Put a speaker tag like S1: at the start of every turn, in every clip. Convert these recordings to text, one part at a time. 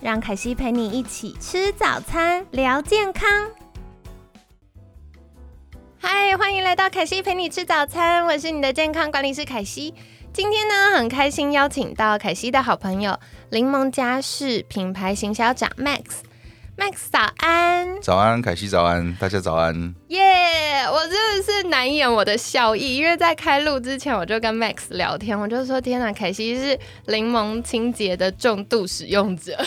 S1: 让凯西陪你一起吃早餐，聊健康。嗨，欢迎来到凯西陪你吃早餐，我是你的健康管理师凯西。今天呢，很开心邀请到凯西的好朋友柠檬家事品牌行销长 Max。Max 早安，
S2: 早安，凯西早安，大家早安。
S1: 耶！我真的是难掩我的笑意，因为在开录之前，我就跟 Max 聊天，我就说：“天哪，凯西是柠檬清洁的重度使用者。”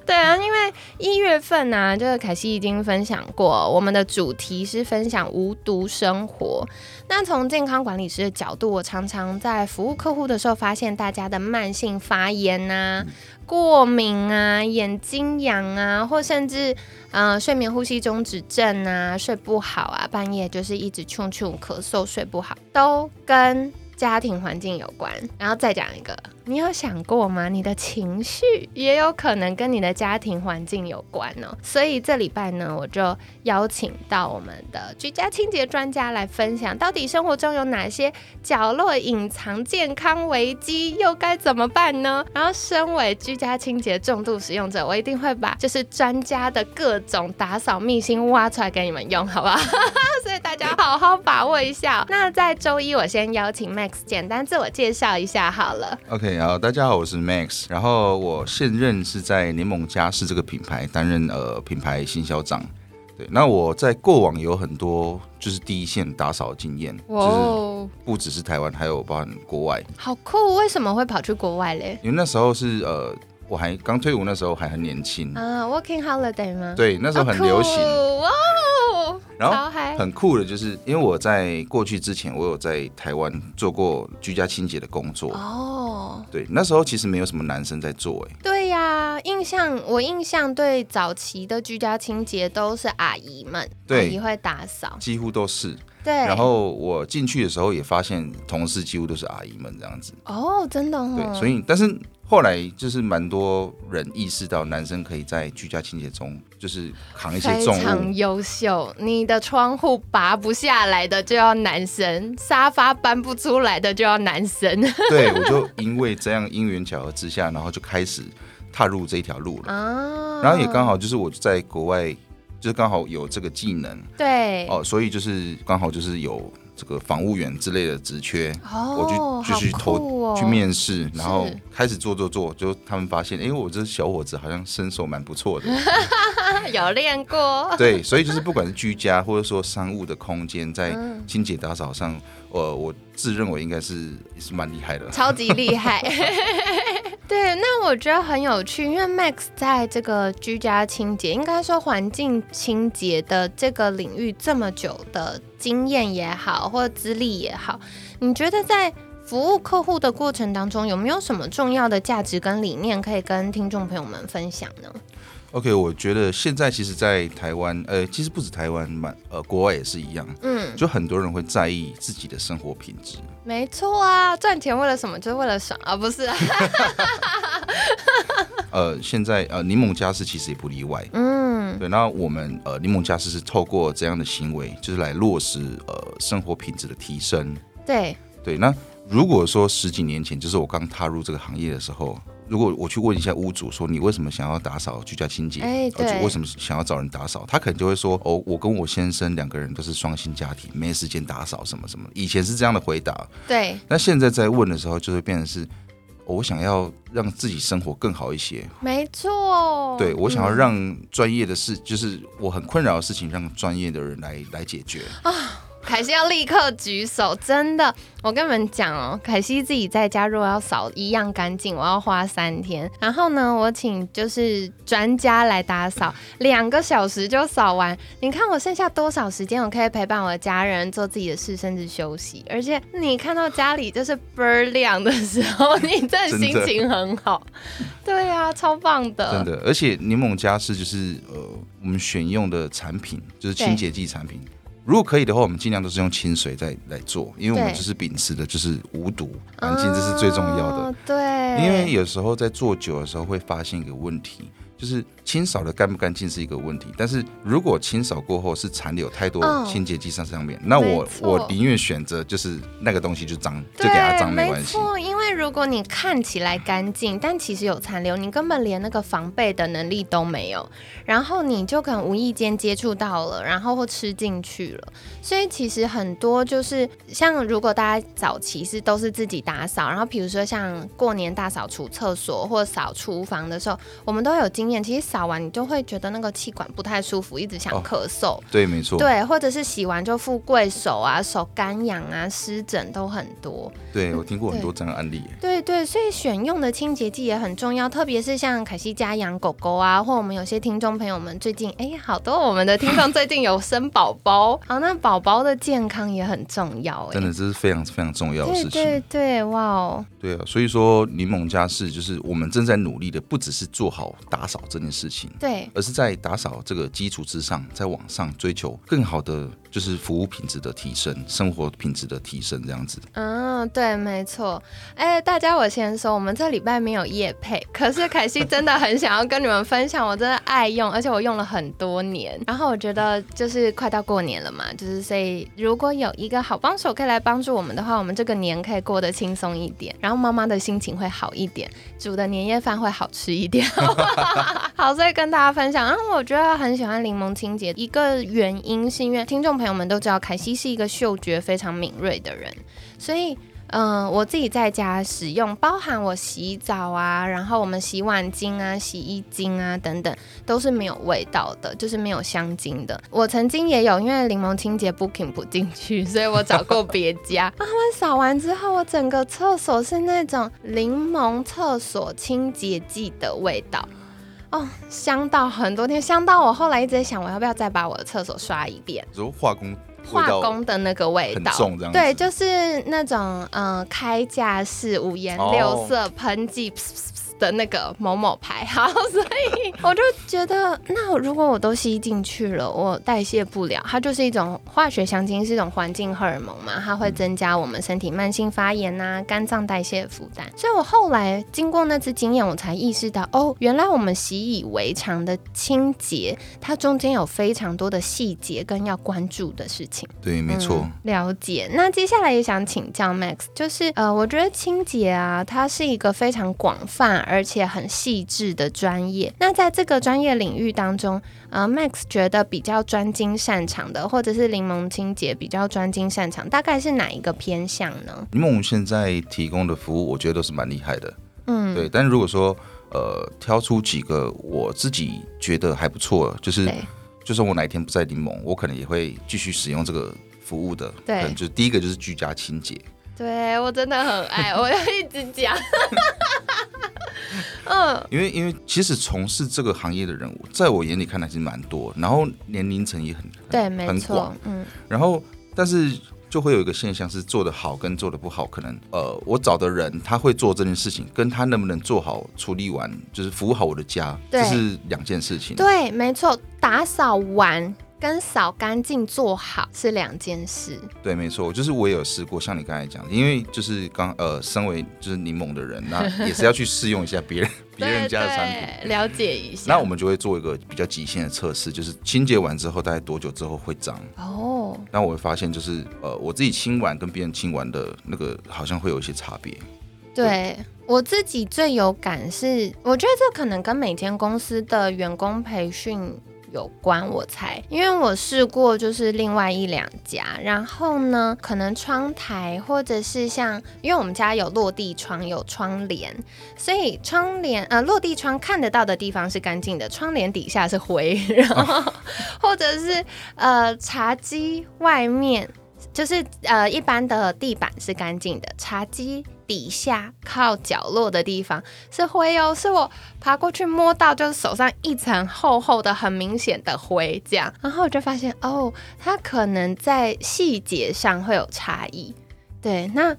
S1: 对啊，因为一月份呢，就是凯西已经分享过，我们的主题是分享无毒生活。那从健康管理师的角度，我常常在服务客户的时候，发现大家的慢性发炎呐。过敏啊，眼睛痒啊，或甚至呃睡眠呼吸中止症啊，睡不好啊，半夜就是一直冲冲咳嗽，睡不好，都跟家庭环境有关。然后再讲一个。你有想过吗？你的情绪也有可能跟你的家庭环境有关哦。所以这礼拜呢，我就邀请到我们的居家清洁专家来分享，到底生活中有哪些角落隐藏健康危机，又该怎么办呢？然后，身为居家清洁重度使用者，我一定会把就是专家的各种打扫秘辛挖出来给你们用，好不好？所以大家好好把握一下。那在周一，我先邀请 Max 简单自我介绍一下好了。
S2: OK。好，大家好，我是 Max，然后我现任是在联盟家饰这个品牌担任呃品牌新销长。对，那我在过往有很多就是第一线打扫经验，就是不只是台湾，还有包含国外。
S1: 好酷，为什么会跑去国外嘞？
S2: 因为那时候是呃我还刚退伍，那时候还很年轻
S1: 啊，Working Holiday 吗？
S2: 对，那时候很流行。然后很酷的，就是因为我在过去之前，我有在台湾做过居家清洁的工作哦。对，那时候其实没有什么男生在做，哎。
S1: 对呀，印象我印象对早期的居家清洁都是阿姨们，阿姨会打扫，
S2: 几乎都是。
S1: 对。
S2: 然后我进去的时候也发现，同事几乎都是阿姨们这样子。
S1: 哦，真的。
S2: 对，所以但是。后来就是蛮多人意识到，男生可以在居家清洁中就是扛一些重物。非
S1: 常优秀，你的窗户拔不下来的就要男生，沙发搬不出来的就要男生。
S2: 对，我就因为这样因缘巧合之下，然后就开始踏入这一条路了。啊，然后也刚好就是我在国外，就是刚好有这个技能。
S1: 对，
S2: 哦，所以就是刚好就是有。这个房务员之类的职缺，我就就去投去面试，然后开始做做做，就他们发现，哎，我这小伙子好像身手蛮不错的，
S1: 有练过。
S2: 对，所以就是不管是居家或者说商务的空间，在清洁打扫上，呃，我自认为应该是也是蛮厉害的，
S1: 超级厉害。对，那我觉得很有趣，因为 Max 在这个居家清洁，应该说环境清洁的这个领域这么久的经验也好，或者资历也好，你觉得在服务客户的过程当中，有没有什么重要的价值跟理念可以跟听众朋友们分享呢
S2: ？OK，我觉得现在其实，在台湾，呃，其实不止台湾，蛮呃，国外也是一样，嗯，就很多人会在意自己的生活品质。
S1: 没错啊，赚钱为了什么？就是为了爽啊，不是？
S2: 呃，现在呃，柠檬家事其实也不例外，嗯，对。那我们呃，柠檬家事是透过这样的行为，就是来落实呃生活品质的提升。
S1: 对
S2: 对。那如果说十几年前，就是我刚踏入这个行业的时候。如果我去问一下屋主，说你为什么想要打扫居家清洁？
S1: 哎，对，
S2: 为什么想要找人打扫？他可能就会说，哦，我跟我先生两个人都是双薪家庭，没时间打扫什么什么。以前是这样的回答，
S1: 对。
S2: 那现在在问的时候，就会变成是，我想要让自己生活更好一些。
S1: 没错，
S2: 对我想要让专业的事，就是我很困扰的事情，让专业的人来来解决啊。
S1: 凯西要立刻举手，真的，我跟你们讲哦，凯西自己在家如果要扫一样干净，我要花三天。然后呢，我请就是专家来打扫，两个小时就扫完。你看我剩下多少时间，我可以陪伴我的家人做自己的事，甚至休息。而且你看到家里就是倍儿亮的时候，你真的心情很好。对啊，超棒的，
S2: 真的。而且柠檬家是就是呃，我们选用的产品就是清洁剂产品。如果可以的话，我们尽量都是用清水在来做，因为我们就是秉持的就是无毒、环境，这是最重要的。
S1: 对，
S2: 因为有时候在做酒的时候会发现一个问题。就是清扫的干不干净是一个问题，但是如果清扫过后是残留太多清洁剂在上面，那我我宁愿选择就是那个东西就脏，就给它脏没关系。
S1: 没错，因为如果你看起来干净，但其实有残留，你根本连那个防备的能力都没有，然后你就可能无意间接触到了，然后或吃进去了。所以其实很多就是像如果大家早期是都是自己打扫，然后比如说像过年大扫除厕所或扫厨房的时候，我们都有经。其实扫完你就会觉得那个气管不太舒服，一直想咳嗽。
S2: 对，没错。
S1: 对，或者是洗完就富贵手啊，手干痒啊，湿疹都很多。
S2: 对，我听过很多这样的案例。
S1: 对对，所以选用的清洁剂也很重要，特别是像凯西家养狗狗啊，或我们有些听众朋友们最近，哎，好多我们的听众最近有生宝宝，好，那宝宝的健康也很重要。
S2: 真的，这是非常非常重要的事情。
S1: 对对，哇哦。
S2: 对啊，所以说柠檬家事就是我们正在努力的，不只是做好打扫这件事情，
S1: 对，
S2: 而是在打扫这个基础之上，在往上追求更好的。就是服务品质的提升，生活品质的提升，这样子。
S1: 嗯，对，没错。哎，大家，我先说，我们这礼拜没有夜配，可是凯西真的很想要跟你们分享，我真的爱用，而且我用了很多年。然后我觉得就是快到过年了嘛，就是所以如果有一个好帮手可以来帮助我们的话，我们这个年可以过得轻松一点，然后妈妈的心情会好一点，煮的年夜饭会好吃一点。好，所以跟大家分享。然后我觉得很喜欢柠檬清洁，一个原因是因为听众。朋友们都知道，凯西是一个嗅觉非常敏锐的人，所以，嗯，我自己在家使用，包含我洗澡啊，然后我们洗碗巾啊、洗衣巾啊等等，都是没有味道的，就是没有香精的。我曾经也有，因为柠檬清洁 booking 不进去，所以我找过别家。他们扫完之后，我整个厕所是那种柠檬厕所清洁剂的味道。哦，香到很多天，香到我后来一直在想，我要不要再把我的厕所刷一遍？
S2: 如化工
S1: 化工的那个味道，
S2: 重这样。
S1: 对，就是那种嗯，开架式五颜六色喷剂。的那个某某牌，好，所以我就觉得，那如果我都吸进去了，我代谢不了，它就是一种化学香精，是一种环境荷尔蒙嘛，它会增加我们身体慢性发炎呐、肝脏代谢负担。所以我后来经过那次经验，我才意识到，哦，原来我们习以为常的清洁，它中间有非常多的细节跟要关注的事情。
S2: 对，没错。
S1: 了解。那接下来也想请教 Max，就是呃，我觉得清洁啊，它是一个非常广泛。而且很细致的专业。那在这个专业领域当中，呃，Max 觉得比较专精擅长的，或者是柠檬清洁比较专精擅长，大概是哪一个偏向呢？
S2: 柠檬现在提供的服务，我觉得都是蛮厉害的。嗯，对。但如果说呃，挑出几个我自己觉得还不错，就是就算我哪一天不在柠檬，我可能也会继续使用这个服务的。
S1: 对，
S2: 就第一个就是居家清洁。
S1: 对我真的很爱，我要一直讲。
S2: 嗯，因为因为其实从事这个行业的人物，在我眼里看来是蛮多，然后年龄层也很
S1: 对，没错，
S2: 嗯，然后但是就会有一个现象是做的好跟做的不好，可能呃，我找的人他会做这件事情，跟他能不能做好处理完，就是服务好我的家，这是两件事情。
S1: 对，没错，打扫完。跟扫干净做好是两件事。
S2: 对，没错，就是我也有试过，像你刚才讲，因为就是刚呃，身为就是柠檬的人，那 也是要去试用一下别人 别人家的产
S1: 品，了解一下。
S2: 那我们就会做一个比较极限的测试，就是清洁完之后大概多久之后会脏？哦。那我会发现，就是呃，我自己清完跟别人清完的那个好像会有一些差别。
S1: 对我自己最有感是，我觉得这可能跟每天公司的员工培训。有关我猜，因为我试过就是另外一两家，然后呢，可能窗台或者是像，因为我们家有落地窗有窗帘，所以窗帘呃落地窗看得到的地方是干净的，窗帘底下是灰，然后或者是呃茶几外面。就是呃，一般的地板是干净的，茶几底下靠角落的地方是灰哦，是我爬过去摸到，就是手上一层厚厚的、很明显的灰这样，然后我就发现哦，它可能在细节上会有差异。对，那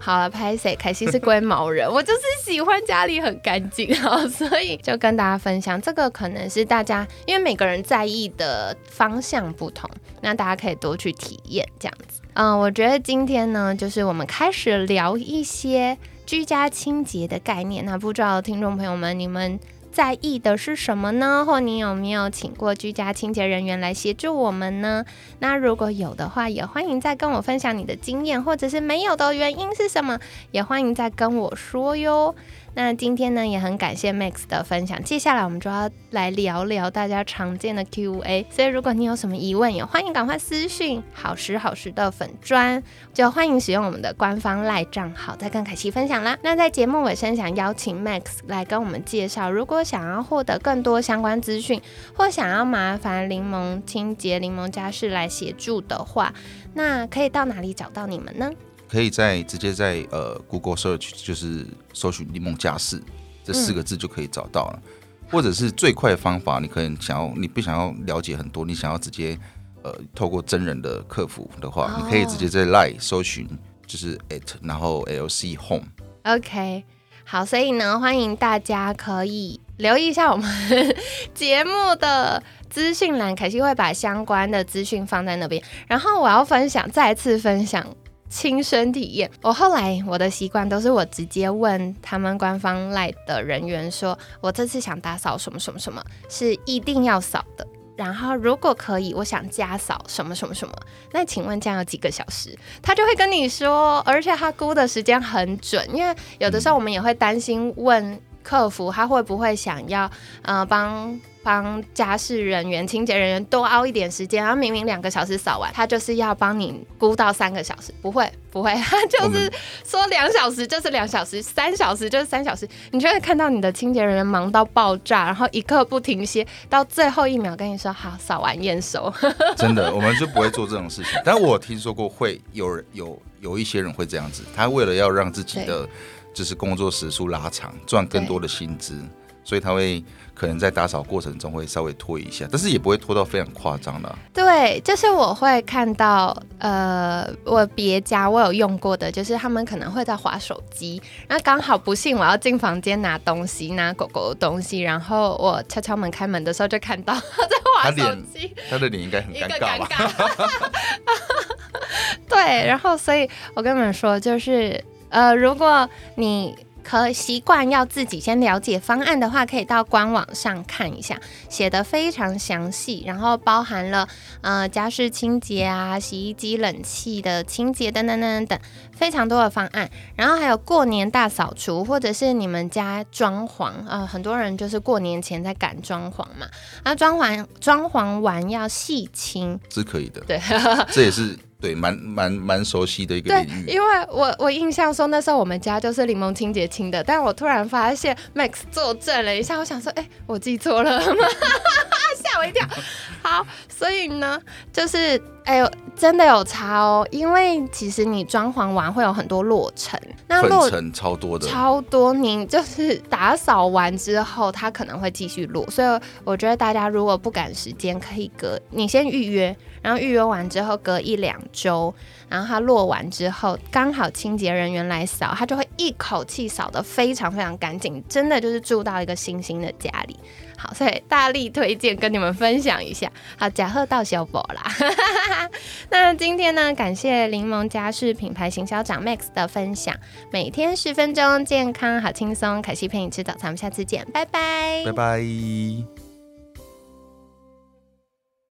S1: 好了，拍谁？凯西是龟毛人，我就是喜欢家里很干净啊，所以就跟大家分享，这个可能是大家因为每个人在意的方向不同，那大家可以多去体验这样子。嗯，我觉得今天呢，就是我们开始聊一些居家清洁的概念。那不知道听众朋友们，你们在意的是什么呢？或你有没有请过居家清洁人员来协助我们呢？那如果有的话，也欢迎再跟我分享你的经验，或者是没有的原因是什么，也欢迎再跟我说哟。那今天呢，也很感谢 Max 的分享。接下来我们就要来聊聊大家常见的 Q&A。所以如果你有什么疑问，也欢迎赶快私讯好时好时的粉砖，就欢迎使用我们的官方赖账号，再跟凯西分享啦。那在节目尾声，想邀请 Max 来跟我们介绍，如果想要获得更多相关资讯，或想要麻烦柠檬清洁、柠檬家事来协助的话，那可以到哪里找到你们呢？
S2: 可以在直接在呃 Google Search 就是搜寻“柠檬家事”这四个字就可以找到了，或者是最快的方法，你可能想要你不想要了解很多，你想要直接呃透过真人的客服的话，你可以直接在 Line 搜寻就是 at 然后 LC Home。
S1: OK，好，所以呢，欢迎大家可以留意一下我们 节目的资讯栏，凯西会把相关的资讯放在那边。然后我要分享，再次分享亲身体验。我后来我的习惯都是我直接问他们官方赖的人员说，我这次想打扫什么什么什么，是一定要扫的。然后如果可以，我想加扫什么什么什么，那请问这样有几个小时？他就会跟你说，而且他估的时间很准，因为有的时候我们也会担心问客服他会不会想要呃帮帮家事人员、清洁人员多熬一点时间，然后明明两个小时扫完，他就是要帮你估到三个小时，不会不会，他就是说两小时就是两小时，三小时就是三小时，你就会看到你的清洁人员忙到爆炸，然后一刻不停歇，到最后一秒跟你说好扫完验收。
S2: 真的，我们就不会做这种事情。但我听说过会有人有有一些人会这样子，他为了要让自己的就是工作时数拉长，赚更多的薪资，所以他会可能在打扫过程中会稍微拖一下，但是也不会拖到非常夸张的。
S1: 对，就是我会看到，呃，我别家我有用过的，就是他们可能会在划手机，然后刚好不幸我要进房间拿东西，拿狗狗的东西，然后我敲敲门开门的时候就看到 他在划手机，
S2: 他的脸应该很尴尬吧？
S1: 尬。对，然后所以我跟你们说，就是呃，如果你可习惯要自己先了解方案的话，可以到官网上看一下，写的非常详细，然后包含了呃家事清洁啊、洗衣机、冷气的清洁等等等等等，非常多的方案。然后还有过年大扫除，或者是你们家装潢，呃，很多人就是过年前在赶装潢嘛，那装潢装潢完要细清，
S2: 是可以的，
S1: 对。
S2: 这也是对蛮蛮蛮熟悉的一个
S1: 对
S2: 领，域。
S1: 因为我我印象说那时候我们家就是柠檬清洁清的，但我突然发现 Max 作证了一下，我想说，哎、我记错了吗？吓我一跳。好，所以呢，就是哎呦，真的有差哦，因为其实你装潢完会有很多落尘，那落
S2: 粉尘超多的，
S1: 超多，你就是打扫完之后，它可能会继续落，所以我觉得大家如果不赶时间，可以隔你先预约，然后预约完之后隔一两周，然后它落完之后，刚好清洁人员来扫，它就会一口气扫得非常非常干净，真的就是住到一个新兴的家里。好，所以大力推荐跟你们分享一下。好，假贺到小宝啦。那今天呢，感谢柠檬家饰品牌行销长 Max 的分享。每天十分钟，健康好轻松。凯西陪你吃早餐，我们下次见，拜拜。
S2: 拜拜。